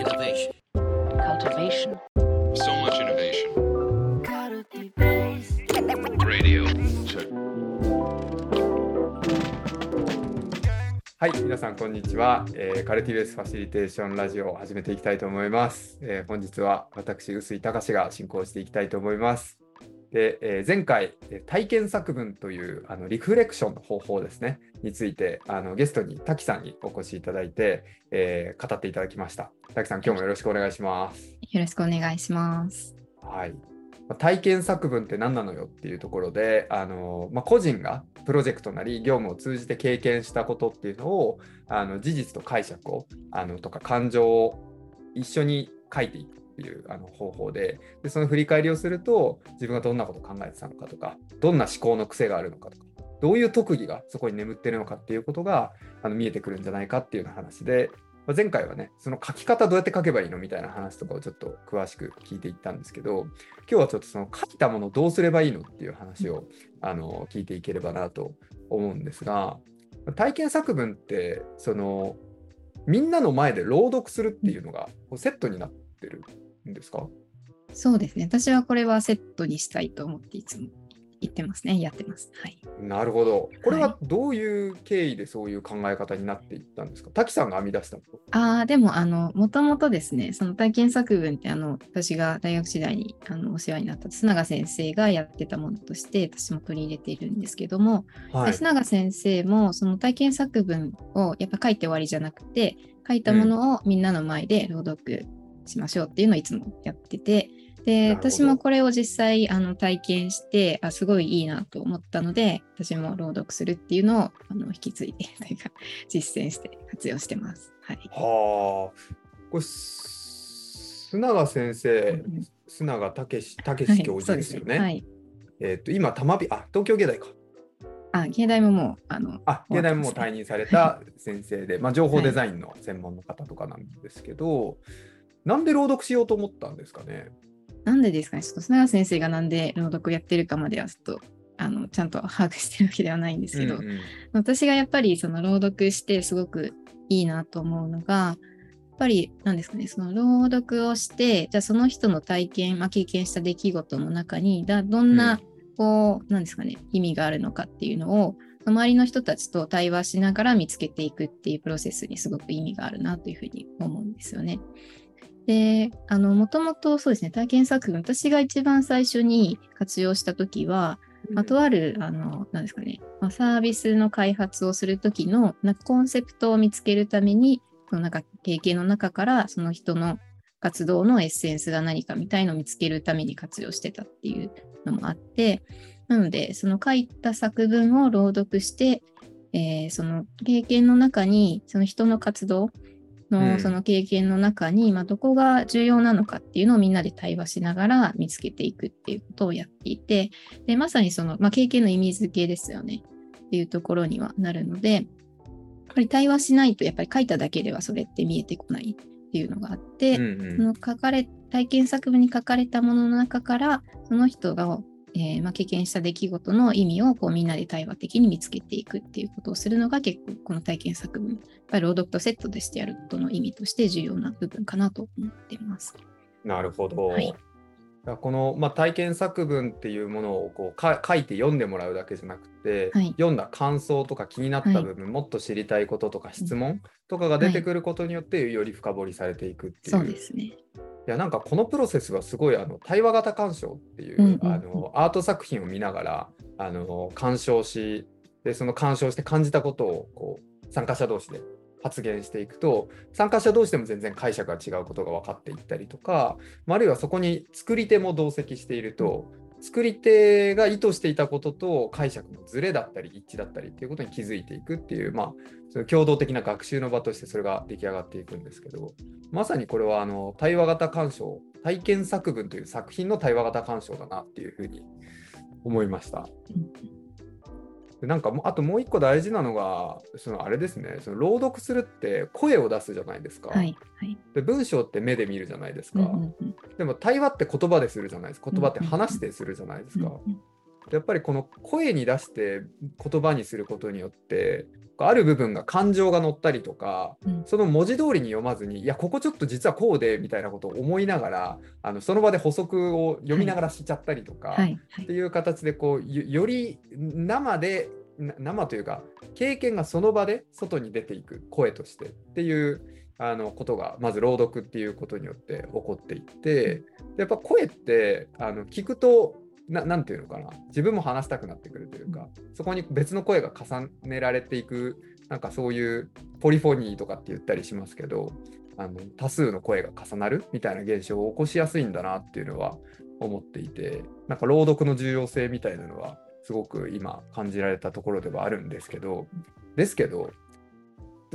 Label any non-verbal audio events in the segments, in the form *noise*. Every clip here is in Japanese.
Innovation. cultivation, So much innovation. Radio. はい、皆さんこんにちは、えーカルティベースファシリテーションラジオを始めていきたいと思います。えー本日は私、臼井隆が進行していきたいと思います。で、えー前回、えー体験作文というあのリフレクションの方法ですね、についてあのゲストに滝さんにお越しいただいて、えー語っていただきました。滝さん、今日もよろしくお願いします。よろしくお願いします。はい。まあ体験作文って何なのよっていうところで、あのまあ、個人がプロジェクトなり業務を通じて経験したことっていうのをあの事実と解釈をあのとか感情を一緒に書いていくっていうあの方法ででその振り返りをすると自分がどんなこと考えてたのかとかどんな思考の癖があるのかとかどういう特技がそこに眠ってるのかっていうことがあの見えてくるんじゃないかっていうような話で、まあ前回はねその書き方どうやって書けばいいのみたいな話とかをちょっと詳しく聞いていったんですけど今日はちょっとその書いたものどうすればいいのっていう話をあの聞いていければなと思うんですが体験作文ってそのみんなの前で朗読するっていうのがこうセットになってるんですか？そうですね。私はこれはセットにしたいと思っていつも言ってますね。やってます。はい。なるほど。これはどういう経緯でそういう考え方になっていったんですか？滝さんが編み出したのああ、でも、あの、もともとですね、その体験作文って、あの、私が大学時代にあのお世話になった須永先生がやってたものとして、私も取り入れているんですけども、はいで須永先生もその体験作文をやっぱ書いて終わりじゃなくて書いたものをみんなの前で朗読しましょうっていうのをいつもやっててで私もこれを実際あの体験してあすごいいいなと思ったので私も朗読するっていうのをあの引き継いでというか *laughs* 実践して活用してます。はい、はあ。これ、す須永先生、うん須永武史武はい史教授ですよね。はい、えっ、と、今、玉美、あ、東京芸大か。あ芸大ももうあのあ、芸大ももう退任された先生で、まあ、情報デザインの専門の方とかなんですけど、なんで朗読しようと思ったんですかね？なんでですかね、ちょっと須永先生がなんで朗読やってるかまではちょっとあのちゃんと把握してるわけではないんですけど、うんうん。私がやっぱりその朗読してすごくいいなと思うのが、やっぱり何ですかね、その朗読をして、じゃあその人の体験、まあ、経験した出来事の中に、だどんな、こう、なんですかね、意味があるのかっていうのを、周りの人たちと対話しながら見つけていくっていうプロセスにすごく意味があるなというふうに思うんですよね。で、あの、もともとそうですね、体験作文、私が一番最初に活用したときは、まあ、とある、あの、なんですかね、まあ、サービスの開発をするときの、なんかコンセプトを見つけるために、そのなんか経験の中から、その人の活動のエッセンスが何かみたいのを見つけるために活用してたっていうのもあって、なので、その書いた作文を朗読して、えーその経験の中に、その人の活動うんのその経験の中に、まあ、どこが重要なのかっていうのをみんなで対話しながら見つけていくっていうことをやっていて、でまさにその、まあ、経験の意味付けですよねっていうところにはなるので、やっぱり対話しないと、やっぱり書いただけではそれって見えてこないっていうのがあって、うんうん。その書かれ体験作文に書かれたものの中からその人が、えーまあ、経験した出来事の意味をこうみんなで対話的に見つけていくっていうことをするのが結構この体験作文やっぱり朗読とセットでしてやることの意味として重要な部分かなと思ってます。なるほど。はいこの、まあ、体験作文っていうものをこうか書いて読んでもらうだけじゃなくて、はい読んだ感想とか気になった部分、もっと知りたいこととか質問とかが出てくることによってより深掘りされていくっていう。そうですね。いやなんかこのプロセスはすごいあの対話型鑑賞っていう、うんうんうんあのアート作品を見ながらあの鑑賞しでその鑑賞して感じたことをこう参加者同士で発言していくと参加者同士でも全然解釈が違うことが分かっていったりとか、まああるいはそこに作り手も同席していると、作り手が意図していたことと解釈のズレだったり一致だったりっていうことに気づいていくっていう、まあ、その共同的な学習の場としてそれが出来上がっていくんですけどまさにこれはあの対話型鑑賞体験作文という作品の対話型鑑賞だなっていうふうに思いました。でなんかもうあともう一個大事なのがそのあれですねその朗読するって声を出すじゃないですか、はい。はい。で文章って目で見るじゃないですか、うんうんうん。でも対話って言葉でするじゃないですか。言葉って話してするじゃないですか、うんうんやっぱりこの声に出して言葉にすることによってある部分が感情が乗ったりとか、うん。その文字通りに読まずにいやここちょっと実はこうでみたいなことを思いながらあのその場で補足を読みながらしちゃったりとか、はいはい。っていう形でこうよより生でな生というか経験がその場で外に出ていく声としてっていうあのことがまず朗読っていうことによって起こっていってでやっぱ声ってあの聞くとななんていうのかな。自分も話したくなってくるというかそこに別の声が重ねられていくなんかそういうポリフォニーとかって言ったりしますけどあの多数の声が重なるみたいな現象を起こしやすいんだなっていうのは思っていてなんか朗読の重要性みたいなのはすごく今感じられたところではあるんですけどですけど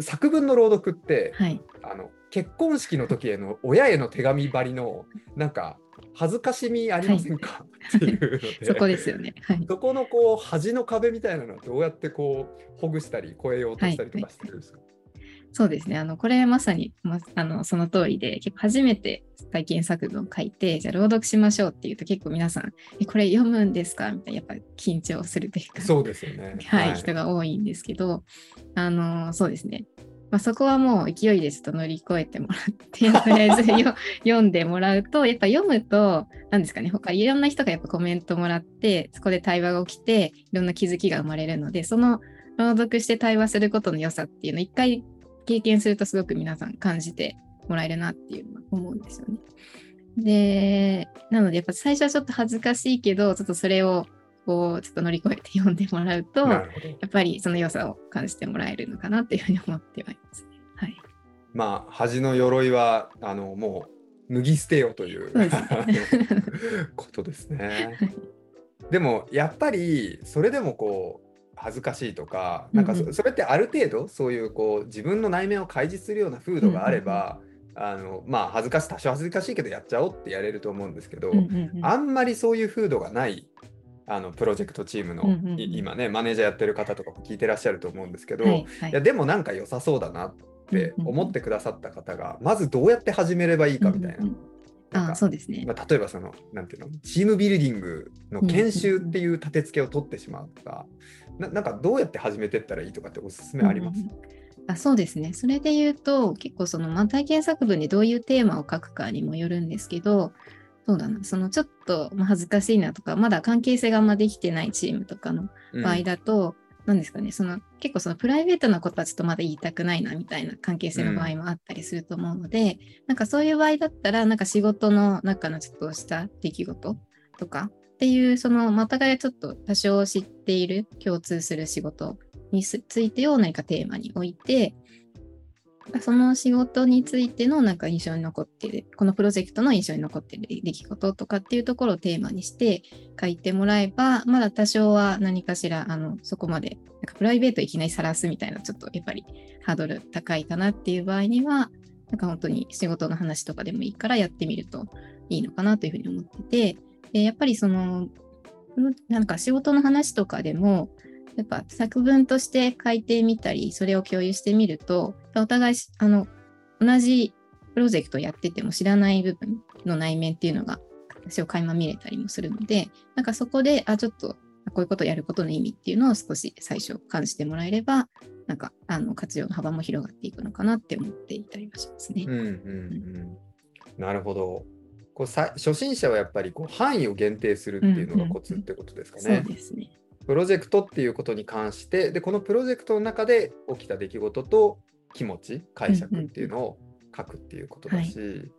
作文の朗読ってはい。あの結婚式の時への親への手紙ばりのなんか恥ずかしみありませんか、*laughs* っていうのでそこですよね。はい。そこのこう恥の壁みたいなのはどうやってこうほぐしたり超えようとしたりとかしてるんですか、そうですね。あの、これまさに、ま、あの、その通りで、結構初めて体験作文を書いて、じゃあ朗読しましょうっていうと結構皆さん、え、これ読むんですか？みたいな、やっぱ緊張するというか、そうですよね。はい、人が多いんですけど、あの、そうですね。まあ、そこはもう勢いでちょっと乗り越えてもらって、とりあえずよ *laughs* 読んでもらうと、やっぱ読むと、何ですかね、他いろんな人がやっぱコメントもらって、そこで対話が起きて、いろんな気づきが生まれるので、その朗読して対話することの良さっていうのを一回経験するとすごく皆さん感じてもらえるなっていうのは思うんですよね。で、なのでやっぱ最初はちょっと恥ずかしいけど、ちょっとそれをこう、ちょっと乗り越えて読んでもらうと。やっぱりその良さを感じてもらえるのかなっていうふうに思ってはいますね。はい。まあ恥の鎧はあのもう脱ぎ捨てよというそうですねことですね。でもやっぱりそれでもこう恥ずかしいとかなんかそ,、れってある程度そういうこう自分の内面を開示するような風土があれば、あのまあ恥ずかしい多少恥ずかしいけどやっちゃおうってやれると思うんですけど、うんうんうんあんまりそういう風土がないあのプロジェクトチームの、うんうんうん。い今ねマネージャーやってる方とかも聞いてらっしゃると思うんですけど、はいはい。いやでもなんか良さそうだなって思ってくださった方が、まずどうやって始めればいいかみたいな。うんうんうん。あなんかそうですね。まあ、例えばそのなんていうのチームビルディングの研修っていう立て付けを取ってしまうとか、ななんかどうやって始めてったらいいとかっておすすめあります、うんうんあそうですね。それで言うと、結構その、まあ、体験作文でどういうテーマを書くかにもよるんですけど、そうだな、そのちょっとまあ恥ずかしいなとか、まだ関係性があんまできてないチームとかのうん。場合だと、なんですかね、その結構そのプライベートなことはちょっとまだ言いたくないなみたいな関係性の場合もあったりすると思うので、なんかそういう場合だったら、なんか仕事の中のちょっとした出来事とかっていう、その、まあお互いちょっと多少知っている共通する仕事についてを何かテーマに置いて、その仕事についてのなんか印象に残っている、このプロジェクトの印象に残っている出来事とかっていうところをテーマにして書いてもらえば、まだ多少は何かしら、あの、そこまで、なんかプライベートいきなり晒すみたいな、ちょっとやっぱりハードル高いかなっていう場合には、なんか本当に仕事の話とかでもいいからやってみるといいのかなというふうに思ってて、でやっぱりその、なんか仕事の話とかでも、やっぱ作文として書いてみたり、それを共有してみると、お互いしあの同じプロジェクトやってても知らない部分の内面っていうのが私を垣間見れたりもするので、なんかそこで、あ、ちょっとこういうことをやることの意味っていうのを少し最初感じてもらえれば、なんかあの活用の幅も広がっていくのかなって思っていたりはしますねうん。うんうんなるほどこうさ初心者はやっぱりこう範囲を限定するっていうのがコツってことですかそうね。ですね。プロジェクトっていうことに関してでこのプロジェクトの中で起きた出来事と気持ち解釈っていうのを書くっていうことだし、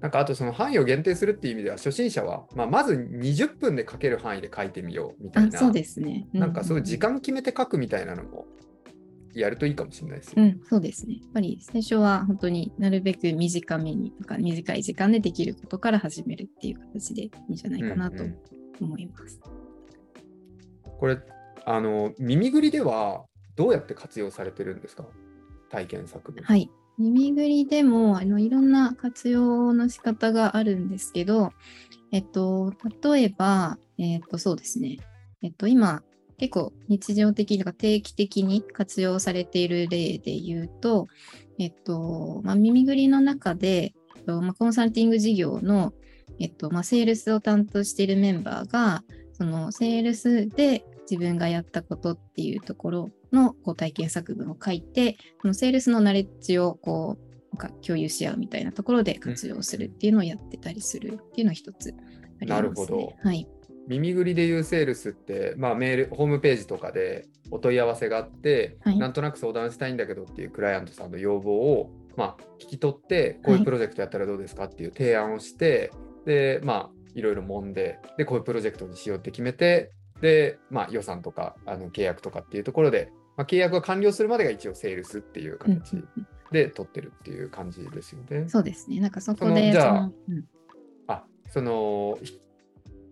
なんかあとその範囲を限定するっていう意味では初心者は、まあ、まず20分で書ける範囲で書いてみようみたいあ、なそうですね。なんかそういう時間間決めて書くみたいなのもやるといいかもしれないですよ。うん、そうですね。やっぱり最初は本当になるべく短めにとか短い時間でできることから始めるっていう形でいいんじゃないかなとうんうん思います。これあの耳ぐりではどうやって活用されてるんですか？体験作文。はい。耳ぐりでもあのいろんな活用の仕方があるんですけど、えっと、例えば、えっと、そうですね。えっと、今、結構日常的とか定期的に活用されている例で言うと、えっと、まあ、耳ぐりの中で、えっとまあ、コンサルティング事業の、えっと、まあ、セールスを担当しているメンバーが、そのセールスで自分がやったことっていうところのこう体験作文を書いて、そのセールスのナレッジをこうなんか共有し合うみたいなところで活用するっていうのをやってたりするっていうのは一つあります、ね。なるほどはい。耳ぐりで言うセールスって、まあ、メールホームページとかでお問い合わせがあって、はいなんとなく相談したいんだけどっていうクライアントさんの要望を、まあ、聞き取ってこういうプロジェクトやったらどうですかっていう提案をして、でまあいろいろ揉んででこういうプロジェクトにしようって決めてで、まあ、予算とかあの契約とかっていうところで、まあ、契約が完了するまでが一応セールスっていううん形で取ってるっていう感じですよね。そうですね。なんかそこそのでじゃあそのうんあそのひ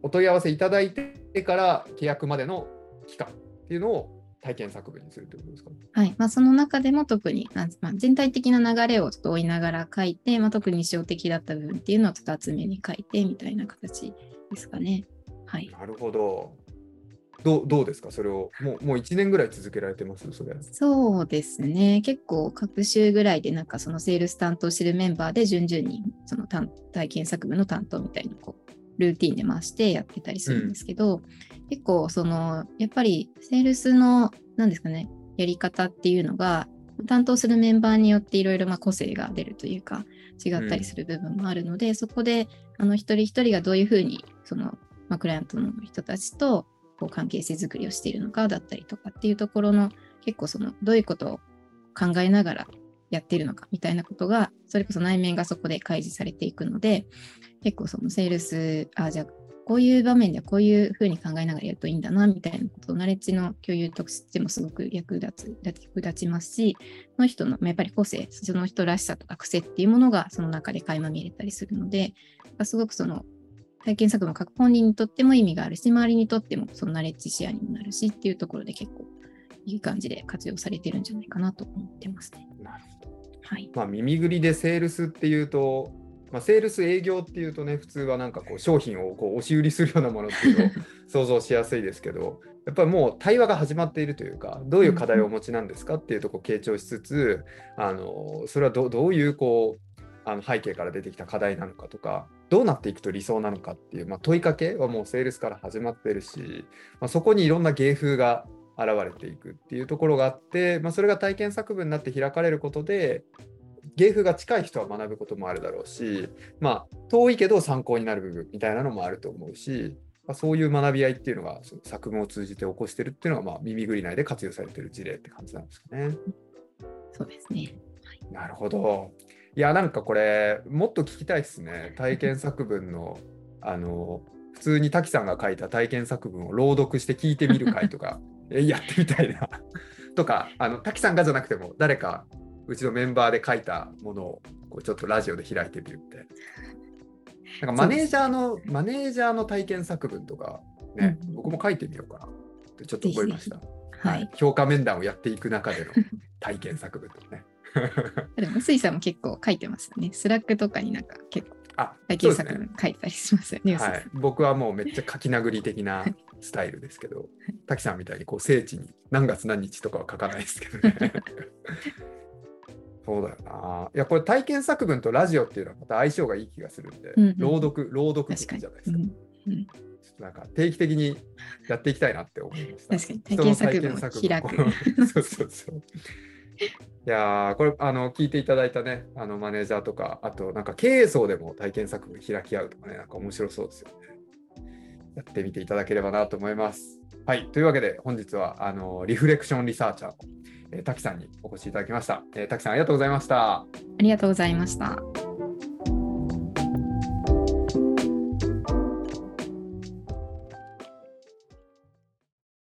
お問い合わせいただいてから契約までの期間っていうのを体験作文にするってことですか？はいまあ、その中でも特に、まあ、全体的な流れをちょっと追いながら書いて、まあ、特に印象的だった部分っていうのをちょっと厚めに書いてみたいな形ですかね。はい。なるほど。どうどうですか？それをもうもう1年ぐらい続けられてます？それ。そうですね。結構各週ぐらいでなんかそのセールス担当してるメンバーで順々にその担体験作文の担当みたいなこうルーティンで回してやってたりするんですけど、結構そのやっぱりセールスの何ですかねやり方っていうのが担当するメンバーによっていろいろまあ個性が出るというか違ったりする部分もあるので、そこであの一人一人がどういうふうにその、まあ、クライアントの人たちとこう関係性づくりをしているのかだったりとかっていうところの結構そのどういうことを考えながらやっているのかみたいなことがそれこそ内面がそこで開示されていくので結構そのセールスあじゃあこういう場面ではこういうふうに考えながらやるといいんだなみたいなことをナレッジの共有としてもすごく役立つ役立ちますしその人のやっぱり個性その人らしさとか癖っていうものがその中で垣間見れたりするのですごくその体験作文を書く本人にとっても意味があるし周りにとってもそのナレッジシェアにもなるしっていうところで結構いい感じで活用されてるんじゃないかなと思ってますね。なるほど。はい。まあ耳ぐりでセールスっていうと、まあ、セールス営業っていうとね普通はなんかこう商品をこう押し売りするようなものっていうのを *laughs* 想像しやすいですけどやっぱりもう対話が始まっているというかどういう課題をお持ちなんですかっていうところを傾聴しつつあのそれはどどういうこうあの背景から出てきた課題なのかとかどうなっていくと理想なのかっていう、まあ、問いかけはもうセールスから始まってるし、まあ、そこにいろんな芸風が現れていくっていうところがあって、まあ、それが体験作文になって開かれることで芸風が近い人は学ぶこともあるだろうし、まあ、遠いけど参考になる部分みたいなのもあると思うし、まあ、そういう学び合いっていうのがその作文を通じて起こしてるっていうのが、まあ、耳ぐり内で活用されてる事例って感じなんですかね。そうですね。なるほど。いや、なんかこれ、もっと聞きたいですね。体験作文の、あの、普通に滝さんが書いた体験作文を朗読して聞いてみる会とか、え *laughs* やってみたいな。*laughs* とか、あの滝さんがじゃなくても、誰かうちのメンバーで書いたものをこうちょっとラジオで開いてみるみたいな。なんかマネージャーの、マネージャーの体験作文とか、ね、うん僕も書いてみようかなってちょっと思いました。はい。評価面談をやっていく中での *laughs* 体験作文とかね。*laughs* でも、臼井さんも結構書いてますよね。スラックとかになんか結構あ、体験作そうですね。文書いたりしますよね。はい、僕はもうめっちゃ書き殴り的なスタイルですけど、滝さんみたいにこう聖地に何月何日とかは書かないですけどね。*laughs* そうだよな。いや、これ体験作文とラジオっていうのはまた相性がいい気がするんで、うんうん朗読、朗読じゃないですか。うんちょっとなんか定期的にやっていきたいなって思いました。確かに体験作文を開く *laughs* そうそうそう。いやーこれあの聞いていただいたねあのマネージャーとかあとなんか経営層でも体験作品開き合うとかねなんか面白そうですよね。やってみていただければなと思います。はいというわけで本日はあのリフレクションリサーチャーの、えー滝さんにお越しいただきました。えー滝さんありがとうございました。ありがとうございました。